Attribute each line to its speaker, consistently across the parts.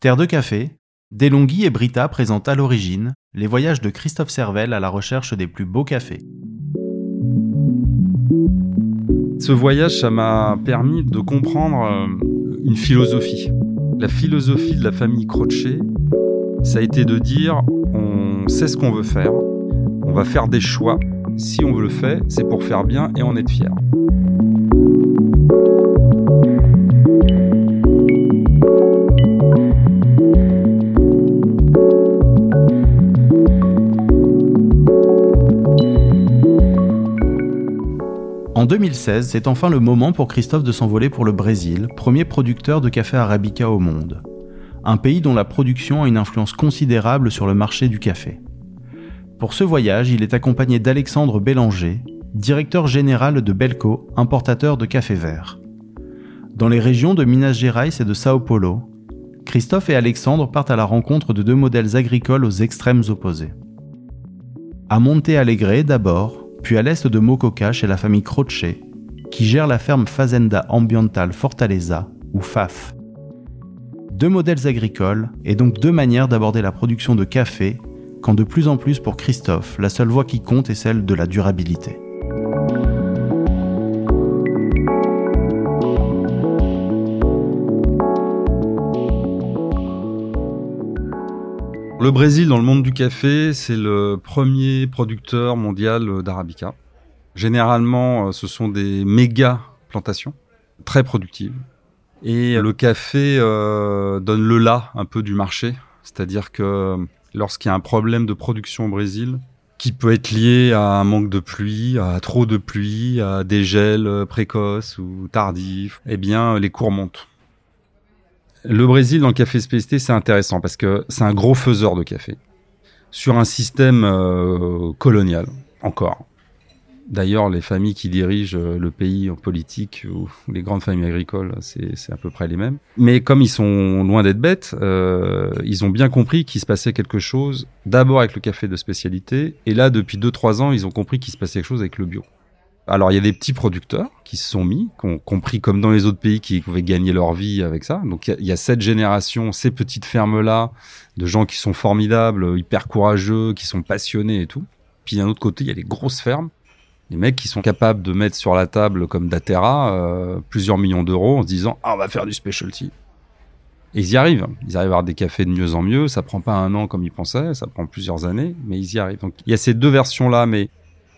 Speaker 1: Terre de café, Delonghi et Brita présentent à l'origine les voyages de Christophe Servel à la recherche des plus beaux cafés.
Speaker 2: Ce voyage, ça m'a permis de comprendre euh, une philosophie. La philosophie de la famille Crochet, ça a été de dire on sait ce qu'on veut faire, on va faire des choix. Si on veut le faire, c'est pour faire bien et en être fier.
Speaker 1: En 2016, c'est enfin le moment pour Christophe de s'envoler pour le Brésil, premier producteur de café arabica au monde. Un pays dont la production a une influence considérable sur le marché du café. Pour ce voyage, il est accompagné d'Alexandre Bélanger, directeur général de Belco, importateur de café vert. Dans les régions de Minas Gerais et de Sao Paulo, Christophe et Alexandre partent à la rencontre de deux modèles agricoles aux extrêmes opposés. À Monte Alegre d'abord, puis à l'est de Mococa chez la famille Croce, qui gère la ferme Fazenda Ambiental Fortaleza, ou FAF. Deux modèles agricoles, et donc deux manières d'aborder la production de café, quand de plus en plus pour Christophe, la seule voie qui compte est celle de la durabilité.
Speaker 2: Le Brésil, dans le monde du café, c'est le premier producteur mondial d'arabica. Généralement, euh, ce sont des méga plantations, très productives. Et le café euh, donne le là un peu du marché. C'est-à-dire que lorsqu'il y a un problème de production au Brésil, qui peut être lié à un manque de pluie, à trop de pluie, à des gels précoces ou tardifs, eh bien, les cours montent. Le Brésil dans le café spécialité, c'est intéressant parce que c'est un gros faiseur de café sur un système euh, colonial encore. D'ailleurs, les familles qui dirigent euh, le pays en politique ou les grandes familles agricoles, c'est à peu près les mêmes. Mais comme ils sont loin d'être bêtes, euh, ils ont bien compris qu'il se passait quelque chose d'abord avec le café de spécialité. Et là, depuis 2-3 ans, ils ont compris qu'il se passait quelque chose avec le bio. Alors il y a des petits producteurs qui se sont mis, qui ont compris comme dans les autres pays qui pouvaient gagner leur vie avec ça. Donc il y, a cette génération, ces petites fermes-là, de gens qui sont formidables, hyper courageux, qui sont passionnés et tout. Puis d'un autre côté, il y a les grosses fermes, les mecs qui sont capables de mettre sur la table comme Datera euh, plusieurs millions d'euros en se disant ah on va faire du specialty. Et ils y arrivent. Ils arrivent à avoir des cafés de mieux en mieux. Ça prend pas un an comme ils pensaient, ça prend plusieurs années, mais ils y arrivent. Donc il y a ces deux versions là, mais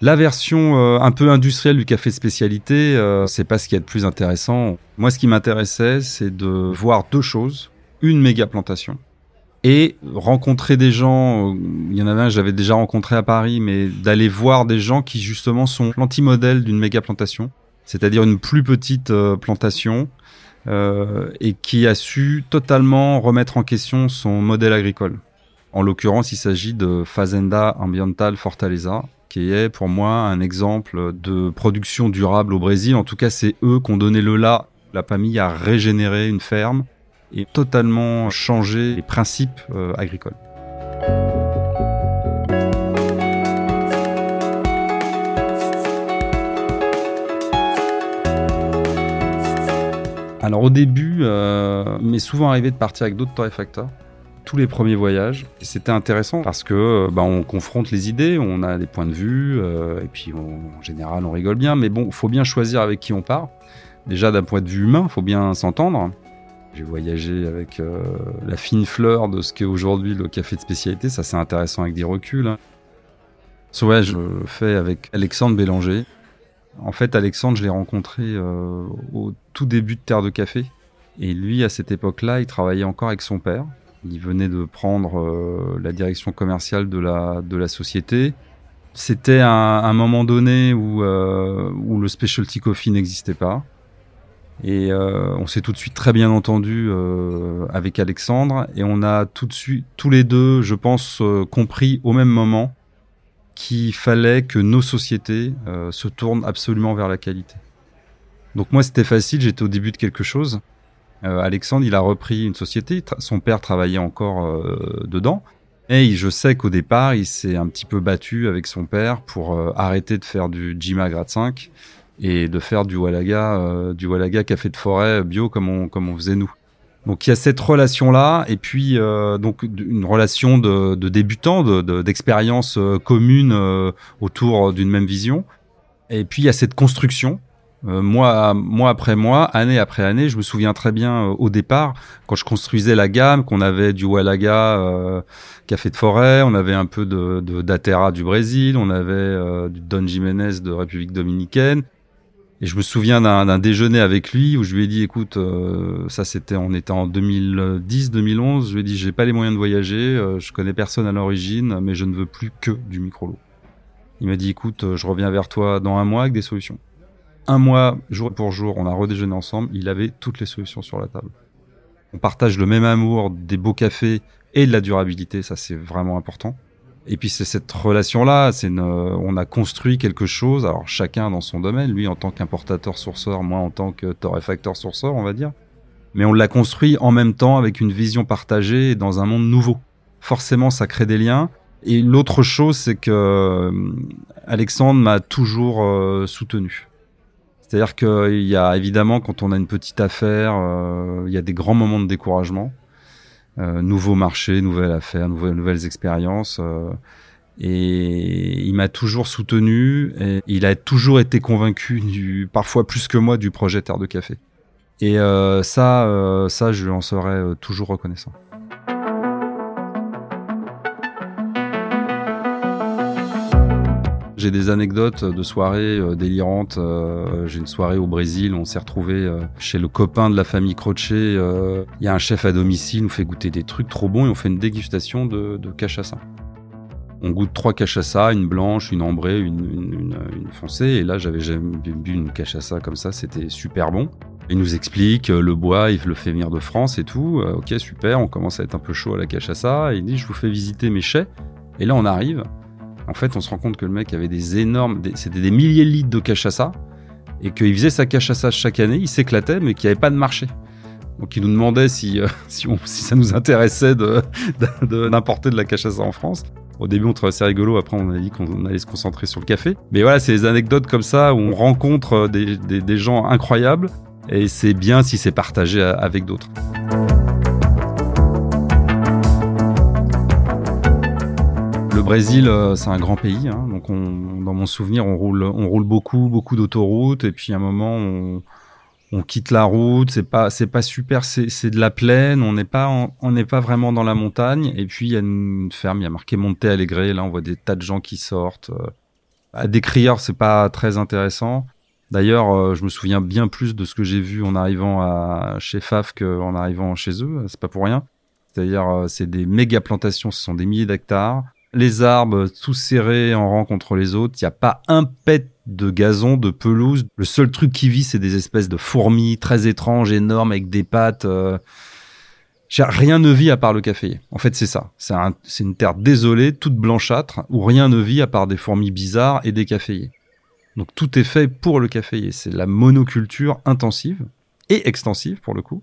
Speaker 2: la version euh, un peu industrielle du café de spécialité, euh, c'est pas ce qui est le plus intéressant. Moi, ce qui m'intéressait, c'est de voir deux choses. Une méga plantation et rencontrer des gens. Euh, il y en a un, j'avais déjà rencontré à Paris, mais d'aller voir des gens qui justement sont l'anti-modèle d'une méga plantation, c'est-à-dire une plus petite plantation et qui a su totalement remettre en question son modèle agricole. En l'occurrence, il s'agit de Fazenda Ambiental Fortaleza, qui est pour moi un exemple de production durable au Brésil. En tout cas, c'est eux qui ont donné le là. La famille a régénéré une ferme et totalement changé les principes euh, agricoles. Alors au début, euh, m'est souvent arrivé de partir avec d'autres torréfacteurs tous les premiers voyages. C'était intéressant parce que euh, bah, on confronte les idées, on a des points de vue, euh, et puis en général on rigole bien. Mais bon, faut bien choisir avec qui on part. Déjà d'un point de vue humain, faut bien s'entendre. J'ai voyagé avec euh, la fine fleur de ce qu'est aujourd'hui le café de spécialité. Ça, c'est intéressant avec des reculs. Hein. Ce voyage, je le fais avec Alexandre Bélanger. En fait, Alexandre, je l'ai rencontré au tout début de Terre de Café. Et lui, à cette époque-là, il travaillait encore avec son père. Il venait de prendre euh, la direction commerciale de la, de la société. C'était un, moment donné où, euh, où le specialty coffee n'existait pas. Et euh, on s'est tout de suite très bien entendu avec Alexandre et on a tout de suite, tous les deux, je pense, compris au même moment qu'il fallait que nos sociétés se tournent absolument vers la qualité. Donc moi, c'était facile, j'étais au début de quelque chose. Euh, Alexandre, il a repris une société. Son père travaillait encore euh, dedans. Et je sais qu'au départ, il s'est un petit peu battu avec son père pour euh, arrêter de faire du Jima grade 5 et de faire du Walaga, du Walaga café de forêt bio comme on, comme on faisait nous. Donc il y a cette relation-là, et puis donc une relation de, de débutants, d'expériences de, communes autour d'une même vision. Et puis il y a cette construction mois, mois après mois, année après année. Je me souviens très bien euh, au départ, quand je construisais la gamme, qu'on avait du Walaga euh, Café de Forêt, on avait un peu de, de d'Atera du Brésil, on avait euh, du Don Jiménez de République Dominicaine. Et je me souviens d'un, déjeuner avec lui où je lui ai dit, écoute, ça c'était, on était en 2010-2011, je lui ai dit, j'ai pas les moyens de voyager, je connais personne à l'origine, mais je ne veux plus que du micro-lot. Il m'a dit, écoute, je reviens vers toi dans un mois avec des solutions un mois, jour pour jour, on a redéjeuné ensemble. Il avait toutes les solutions sur la table. On partage le même amour des beaux cafés et de la durabilité. Ça, c'est vraiment important. Et puis c'est cette relation-là, c'est on a construit quelque chose. Alors chacun dans son domaine, lui en tant qu'importateur sourceur, moi en tant que torréfacteur sourceur, on va dire. Mais on l'a construit en même temps avec une vision partagée dans un monde nouveau. Forcément, ça crée des liens. Et l'autre chose, c'est que euh, Alexandre m'a toujours euh, soutenu. C'est-à-dire qu'il y a évidemment, quand on a une petite affaire, euh, il y a des grands moments de découragement. Euh, nouveau marché, nouvelle affaire, nouvelles, expériences. Euh, et il m'a toujours soutenu et il a toujours été convaincu, du, parfois plus que moi, du projet Terre de Café. Et ça, ça, je lui en serai toujours reconnaissant. J'ai des anecdotes de soirées euh, délirantes. Euh, j'ai une soirée au Brésil, on s'est retrouvé euh, chez le copain de la famille Croce. Il y a un chef à domicile, nous fait goûter des trucs trop bons et on fait une dégustation de, de cachaça. On goûte trois cachaça, une blanche, une ambrée, une, foncée. Et là, j'avais jamais bu une cachaça comme ça, c'était super bon. Il nous explique le bois, il le fait venir de France et tout. ok, super, on commence à être un peu chaud à la cachaça. il dit, je vous fais visiter mes chais. Et là, on arrive. En fait, on se rend compte que le mec avait des énormes, c'était des milliers de litres de cachaça et qu'il faisait sa cachaça chaque année, il s'éclatait, mais qu'il n'y avait pas de marché. Donc il nous demandait si, euh, si, ça nous intéressait d'importer de, de, la cachaça en France. Au début, on trouvait ça rigolo. Après, on a dit qu'on allait se concentrer sur le café. Mais voilà, c'est des anecdotes comme ça où on rencontre des, des gens incroyables. Et c'est bien si c'est partagé avec d'autres. Le Brésil, euh, c'est un grand pays, hein, donc on, dans mon souvenir, on roule, on roule beaucoup, beaucoup d'autoroutes, et puis à un moment, on, on quitte la route. C'est pas, c'est pas super, c'est de la plaine. On n'est pas, on n'est pas vraiment dans la montagne. Et puis il y a une ferme, il y a marqué Monte Alegre. Là, on voit des tas de gens qui sortent. Euh, à décrire, c'est pas très intéressant. D'ailleurs, euh, je me souviens bien plus de ce que j'ai vu en arrivant à chez Faf qu'en arrivant chez eux. C'est pas pour rien. C'est-à-dire, c'est des méga plantations, ce sont des milliers d'hectares les arbres tous serrés en rang contre les autres. Il n'y a pas un pet de gazon, de pelouse. Le seul truc qui vit, c'est des espèces de fourmis très étranges, énormes, avec des pattes. Euh. Rien ne vit à part le caféier. En fait, c'est ça. C'est une terre désolée, toute blanchâtre, où rien ne vit à part des fourmis bizarres et des caféiers. Donc tout est fait pour le caféier. C'est la monoculture intensive et extensive pour le coup.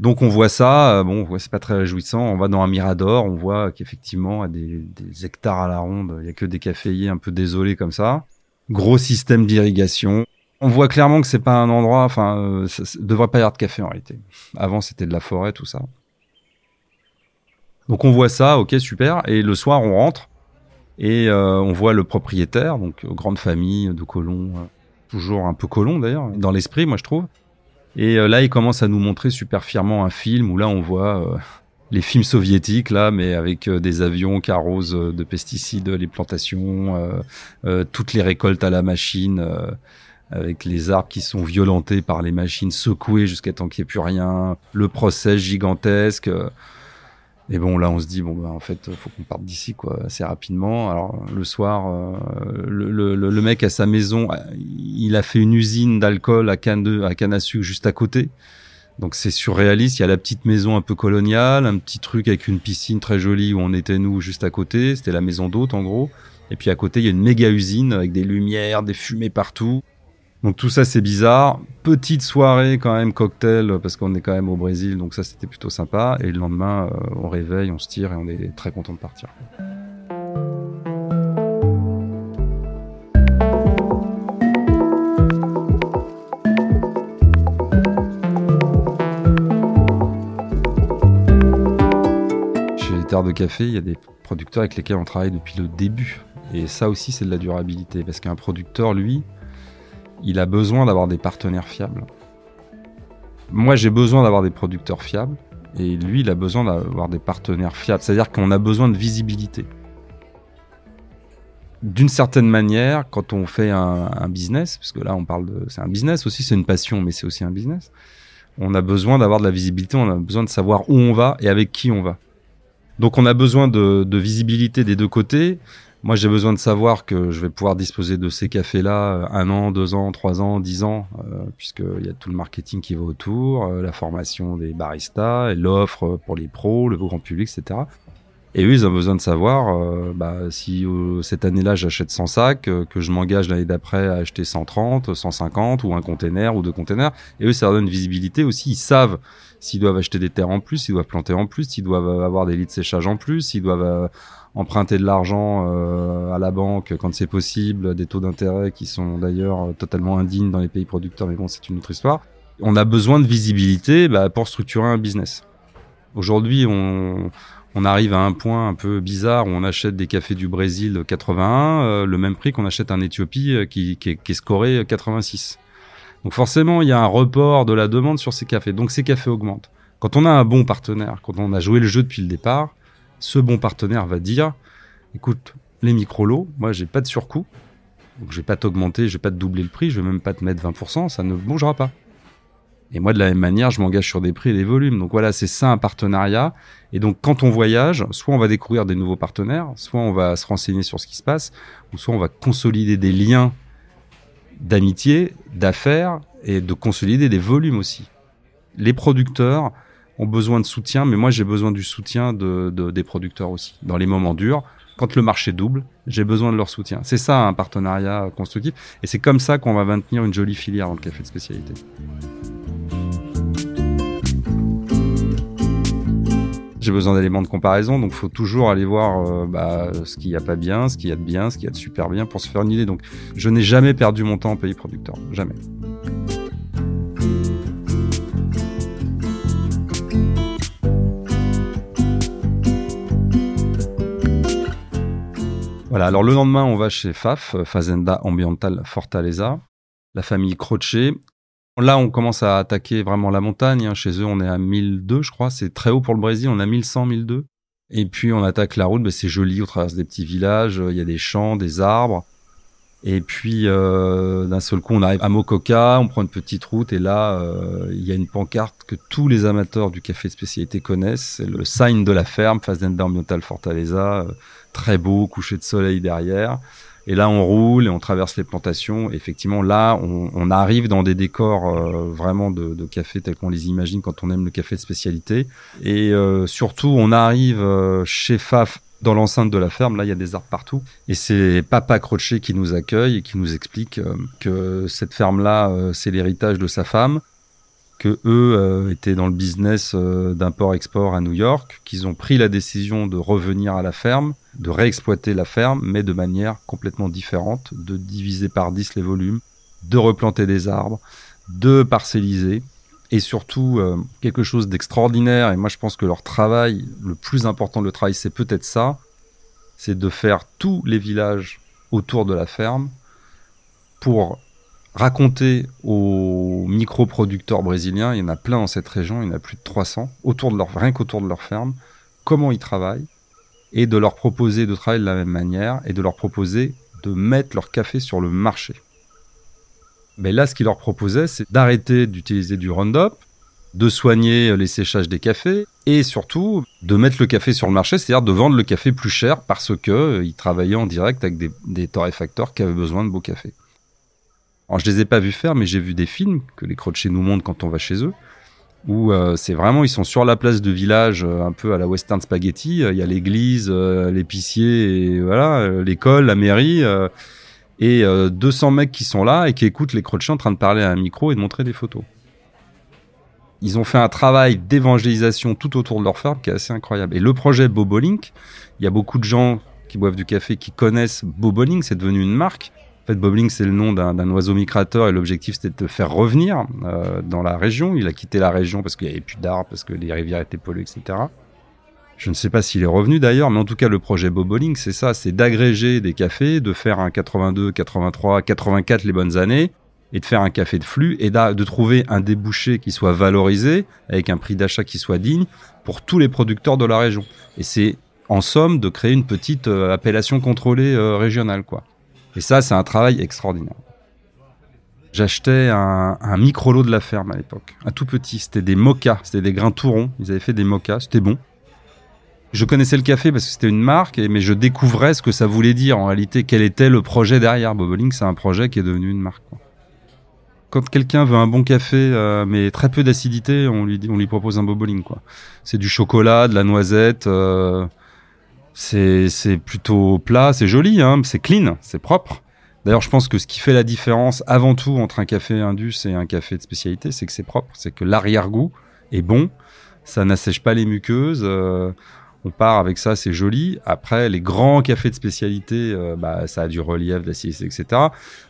Speaker 2: Donc on voit ça, euh, bon, c'est pas très réjouissant. On va dans un mirador, on voit qu'effectivement, à des, hectares à la ronde, il y a que des caféiers un peu désolés comme ça. Gros système d'irrigation. On voit clairement que c'est pas un endroit, enfin, euh, ça, devrait pas y avoir de café en réalité. Avant, c'était de la forêt, tout ça. Donc on voit ça, ok, super. Et le soir, on rentre et euh, on voit le propriétaire, donc grande famille de colons, toujours un peu colons d'ailleurs, dans l'esprit, moi je trouve. Et euh, là, il commence à nous montrer super fièrement un film où là, on voit euh, les films soviétiques, là, mais avec euh, des avions qui arrosent de pesticides les plantations, toutes les récoltes à la machine, avec les arbres qui sont violentés par les machines, secoués jusqu'à temps qu'il n'y ait plus rien, le procès gigantesque. Et bon, là, on se dit, bon, bah, en fait, faut qu'on parte d'ici, quoi, assez rapidement. Alors, le soir, euh, le, mec à sa maison, il a fait une usine d'alcool à canne à canne sucre juste à côté. Donc, c'est surréaliste. Il y a la petite maison un peu coloniale, un petit truc avec une piscine très jolie où on était nous juste à côté. C'était la maison d'hôte, en gros. Et puis à côté, il y a une méga usine avec des lumières, des fumées partout. Donc tout ça c'est bizarre. Petite soirée quand même cocktail parce qu'on est quand même au Brésil, donc ça c'était plutôt sympa. Et le lendemain euh, on réveille, on se tire et on est très content de partir. terres de café, il y a des producteurs avec lesquels on travaille depuis le début. Et ça aussi, c'est de la durabilité. Parce qu'un producteur, lui, il a besoin d'avoir des partenaires fiables. Moi, j'ai besoin d'avoir des producteurs fiables. Et lui, il a besoin d'avoir des partenaires fiables. C'est-à-dire qu'on a besoin de visibilité. D'une certaine manière, quand on fait un, business, parce que là, on parle de. C'est un business aussi, c'est une passion, mais c'est aussi un business. On a besoin d'avoir de la visibilité, on a besoin de savoir où on va et avec qui on va. Donc, on a besoin de, de visibilité des deux côtés. Moi, j'ai besoin de savoir que je vais pouvoir disposer de ces cafés-là euh, un an, deux ans, trois ans, dix ans, euh, puisqu'il y a tout le marketing qui va autour, euh, la formation des baristas, l'offre pour les pros, le grand public, etc. Et eux, ils ont besoin de savoir euh, bah, si cette année-là, j'achète 100 sacs, que je m'engage l'année d'après à acheter 130, 150 ou un container ou deux containers. Et eux, ça leur donne visibilité aussi. Ils savent s'ils doivent acheter des terres en plus, s'ils doivent planter en plus, s'ils doivent avoir des lits de séchage en plus, s'ils doivent emprunter de l'argent euh, à la banque quand c'est possible, des taux d'intérêt qui sont d'ailleurs euh, totalement indignes dans les pays producteurs, mais bon, c'est une autre histoire. On a besoin de visibilité bah, pour structurer un business. Aujourd'hui, on, on, arrive à un point un peu bizarre où on achète des cafés du Brésil 81, euh, le même prix qu'on achète en Éthiopie qui, qui, est scoré 86. Donc forcément, il y a un report de la demande sur ces cafés. Donc ces cafés augmentent. Quand on a un bon partenaire, quand on a joué le jeu depuis le départ, ce bon partenaire va dire écoute, les micro-lots, moi j'ai pas de surcoût, donc je vais pas t'augmenter, je vais pas te doubler le prix, je vais même pas te mettre 20%, ça ne bougera pas. Et moi, de la même manière, je m'engage sur des prix et des volumes. Donc voilà, c'est ça un partenariat. Et donc, quand on voyage, soit on va découvrir des nouveaux partenaires, soit on va se renseigner sur ce qui se passe, ou soit on va consolider des liens d'amitié, d'affaires et de consolider des volumes aussi. Les producteurs, ont besoin de soutien, mais moi j'ai besoin du soutien de, des producteurs aussi. Dans les moments durs, quand le marché double, j'ai besoin de leur soutien. C'est ça un partenariat constructif, et c'est comme ça qu'on va maintenir une jolie filière dans le café de spécialité. J'ai besoin d'éléments de comparaison, donc il faut toujours aller voir euh, bah, ce qu'il n'y a pas bien, ce qu'il y a de bien, ce qu'il y a de super bien pour se faire une idée. Donc je n'ai jamais perdu mon temps en pays producteur, jamais. Voilà, alors le lendemain, on va chez FAF, Fazenda Ambiental Fortaleza, la famille Croce. Là, on commence à attaquer vraiment la montagne. Hein. Chez eux, on est à 1002, je crois. C'est très haut pour le Brésil. On a 1100, 1002. Et puis, on attaque la route. Ben, c'est joli. On traverse des petits villages. Il y a des champs, des arbres. Et puis, euh, d'un seul coup, on arrive à Mococa. On prend une petite route. Et là, euh, il y a une pancarte que tous les amateurs du café de spécialité connaissent. C'est le sign de la ferme, Fazenda Ambiental Fortaleza très beau, coucher de soleil derrière. Et là, on roule et on traverse les plantations. effectivement, là, on, arrive dans des décors euh, vraiment de, café tels qu'on les imagine quand on aime le café de spécialité. Et euh, surtout, on arrive euh, chez Faf dans l'enceinte de la ferme. Là, il y a des arbres partout. Et c'est Papa Croce qui nous accueille et qui nous explique que cette ferme-là, c'est l'héritage de sa femme que eux étaient dans le business d'import-export à New York, qu'ils ont pris la décision de revenir à la ferme, de réexploiter la ferme, mais de manière complètement différente, de diviser par 10 les volumes, de replanter des arbres, de parcelliser, et surtout euh, quelque chose d'extraordinaire, et moi je pense que leur travail, le plus important de travail, c'est peut-être ça, c'est de faire tous les villages autour de la ferme pour raconter aux micro-producteurs brésiliens, il y en a plein dans cette région, il y en a plus de 300, autour de leur, rien qu'autour de leur ferme, comment ils travaillent, et de leur proposer de travailler de la même manière, et de leur proposer de mettre leur café sur le marché. Mais là, ce qu'ils leur proposaient, c'est d'arrêter d'utiliser du Roundup, de soigner les séchages des cafés, et surtout de mettre le café sur le marché, c'est-à-dire de vendre le café plus cher parce qu'ils euh, travaillaient en direct avec des, des torréfacteurs qui avaient besoin de beaux cafés. Alors, je les ai pas vus faire, mais j'ai vu des films que les chez nous montrent quand on va chez eux, où euh, c'est vraiment, ils sont sur la place de village, euh, un peu à la western spaghetti. Euh, il y a l'église, l'épicier, voilà, l'école, la mairie, et 200 mecs qui sont là et qui écoutent les crochets en train de parler à un micro et de montrer des photos. Ils ont fait un travail d'évangélisation tout autour de leur ferme qui est assez incroyable. Et le projet Bobolink, il y a beaucoup de gens qui boivent du café qui connaissent Bobolink, c'est devenu une marque. Fait, Bobling, c'est le nom d'un oiseau migrateur et l'objectif, c'était de le faire revenir euh, dans la région. Il a quitté la région parce qu'il n'y avait plus d'arbres, parce que les rivières étaient polluées, etc. Je ne sais pas s'il est revenu d'ailleurs, mais en tout cas, le projet Boboling, c'est ça, c'est d'agréger des cafés, de faire un 82, 83, 84 les bonnes années, et de faire un café de flux, et de trouver un débouché qui soit valorisé, avec un prix d'achat qui soit digne, pour tous les producteurs de la région. Et c'est, en somme, de créer une petite euh, appellation contrôlée euh, régionale, quoi. Et ça, c'est un travail extraordinaire. J'achetais un, un micro-lot de la ferme à l'époque, un tout petit. C'était des mochas, c'était des grains tout ronds. Ils avaient fait des mochas, c'était bon. Je connaissais le café parce que c'était une marque, mais je découvrais ce que ça voulait dire en réalité, quel était le projet derrière. Boboling, c'est un projet qui est devenu une marque. Quand quelqu'un veut un bon café, euh, mais très peu d'acidité, on lui, propose un Boboling. Quoi. C'est du chocolat, de la noisette, euh, c'est, plutôt plat, c'est joli, hein, c'est clean, c'est propre. D'ailleurs, je pense que ce qui fait la différence avant tout entre un café indus et un café de spécialité, c'est que c'est propre, c'est que l'arrière-goût est bon, ça n'assèche pas les muqueuses. Euh, on part avec ça, c'est joli. Après, les grands cafés de spécialité, euh, bah, ça a du relief, d'acidité, etc.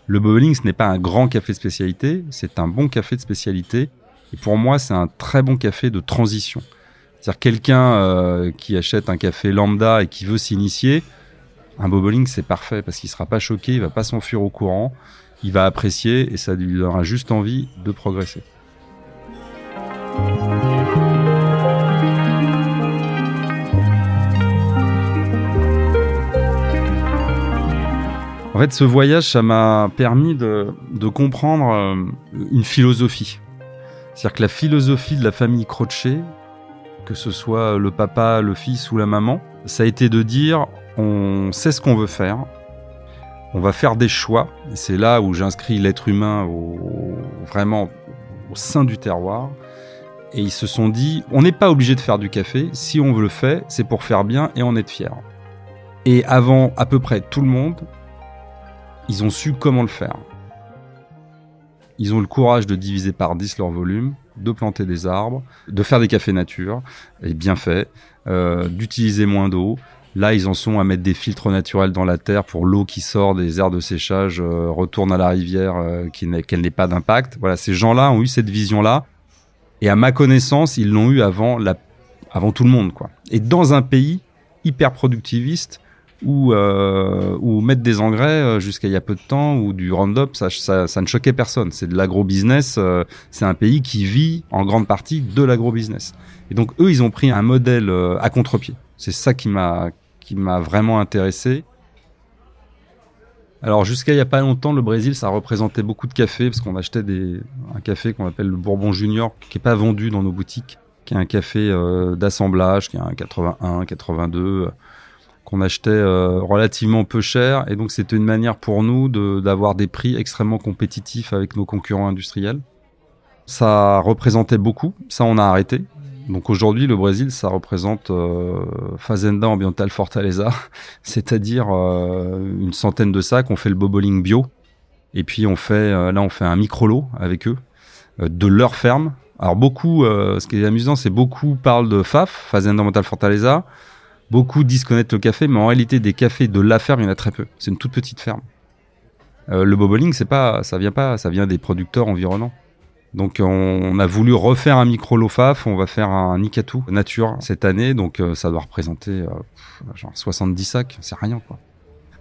Speaker 2: Le bowling, ce n'est pas un grand café de spécialité, c'est un bon café de spécialité. Et pour moi, c'est un très bon café de transition. C'est-à-dire quelqu'un euh, qui achète un café lambda et qui veut s'initier, un bowling, c'est parfait parce qu'il sera pas choqué, il va pas s'enfuir au courant, il va apprécier et ça lui donnera juste envie de progresser. En fait, ce voyage, ça m'a permis de, comprendre euh, une philosophie. C'est-à-dire que la philosophie de la famille Crochet, que ce soit le papa, le fils ou la maman, ça a été de dire on sait ce qu'on veut faire, on va faire des choix. Et c'est là où j'inscris l'être humain vraiment au sein du terroir. Et ils se sont dit on n'est pas obligé de faire du café. Si on le faire, c'est pour faire bien et en être fier. Et avant à peu près tout le monde, ils ont su comment le faire. Ils ont le courage de diviser par 10 leur volume, de planter des arbres, de faire des cafés nature, et bien fait, euh, d'utiliser moins d'eau. Là, ils en sont à mettre des filtres naturels dans la terre pour l'eau qui sort des aires de séchage euh, retourne à la rivière, euh, qu'elle n'ait pas d'impact. Voilà, ces gens-là ont eu cette vision-là, et à ma connaissance, ils l'ont eu avant, la, avant tout le monde, quoi. Et dans un pays hyper productiviste ou, euh, ou mettre des engrais euh, jusqu'à il y a peu de temps ou du Roundup, ça, ça, ne choquait personne. C'est de l'agro-business. Euh, c'est un pays qui vit en grande partie de l'agro-business. Et donc eux, ils ont pris un modèle euh, à contre-pied. C'est ça qui m'a vraiment intéressé. Alors jusqu'à il y a pas longtemps, le Brésil, ça représentait beaucoup de café parce qu'on achetait des, un café qu'on appelle le Bourbon Junior, qui est pas vendu dans nos boutiques, qui est un café d'assemblage, qui est un 81, 82 qu'on achetait euh, relativement peu cher. Et donc, c'était une manière pour nous d'avoir des prix extrêmement compétitifs avec nos concurrents industriels. Ça représentait beaucoup. Ça, on a arrêté. Donc aujourd'hui, le Brésil, ça représente euh, Fazenda Ambiental Fortaleza, c'est-à-dire euh, une centaine de sacs. On fait le boboling bio, et puis on fait là, on fait un micro lot avec eux de leur ferme. Alors beaucoup, ce qui est amusant, c'est beaucoup parlent de FAF, Fazenda Ambiental Fortaleza. Beaucoup disent connaître le café, mais en réalité, des cafés de la ferme, il y en a très peu. C'est une toute petite ferme. Euh, le boboling, c'est pas, ça vient pas, ça vient des producteurs environnants. Donc on, a voulu refaire un micro lofaf, on va faire un Nikatu nature cette année, donc euh, ça doit représenter euh, genre 70 sacs, c'est rien quoi.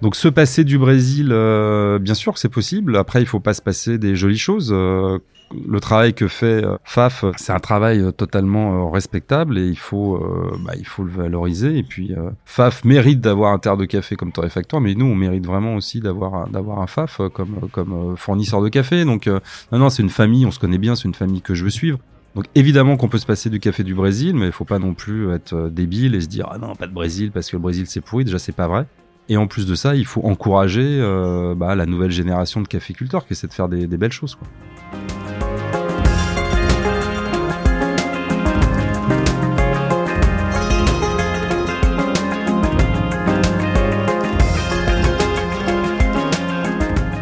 Speaker 2: Donc se passer du Brésil, euh, bien sûr c'est possible. Après, il faut pas se passer des jolies choses. Euh, le travail que fait euh, FAF, c'est un travail totalement respectable et il faut, bah, il faut le valoriser. Et puis FAF mérite d'avoir un terre de café comme torréfacteur, mais nous, on mérite vraiment aussi d'avoir d'avoir un FAF comme comme fournisseur de café. Donc non, non, c'est une famille, on se connaît bien, c'est une famille que je veux suivre. Donc évidemment qu'on peut se passer du café du Brésil, mais il faut pas non plus être débile et se dire ah non pas de Brésil parce que le Brésil c'est pourri. Déjà c'est pas vrai. Et en plus de ça, il faut encourager euh, bah, la nouvelle génération de caféculteurs qui essaie de faire des, belles choses. Quoi.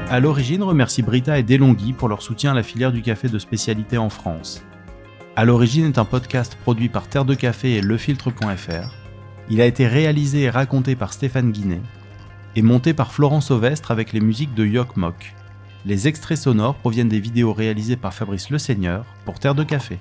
Speaker 1: À l'origine, remercie Brita et Delonghi pour leur soutien à la filière du café de spécialité en France. À l'origine est un podcast produit par Terre de Café et lefiltre.fr. Il a été réalisé et raconté par Stéphane Guinet et monté par Florence Ovestre avec les musiques de Yok Mok. Les extraits sonores proviennent des vidéos réalisées par Fabrice Le Seigneur pour Terre de Café.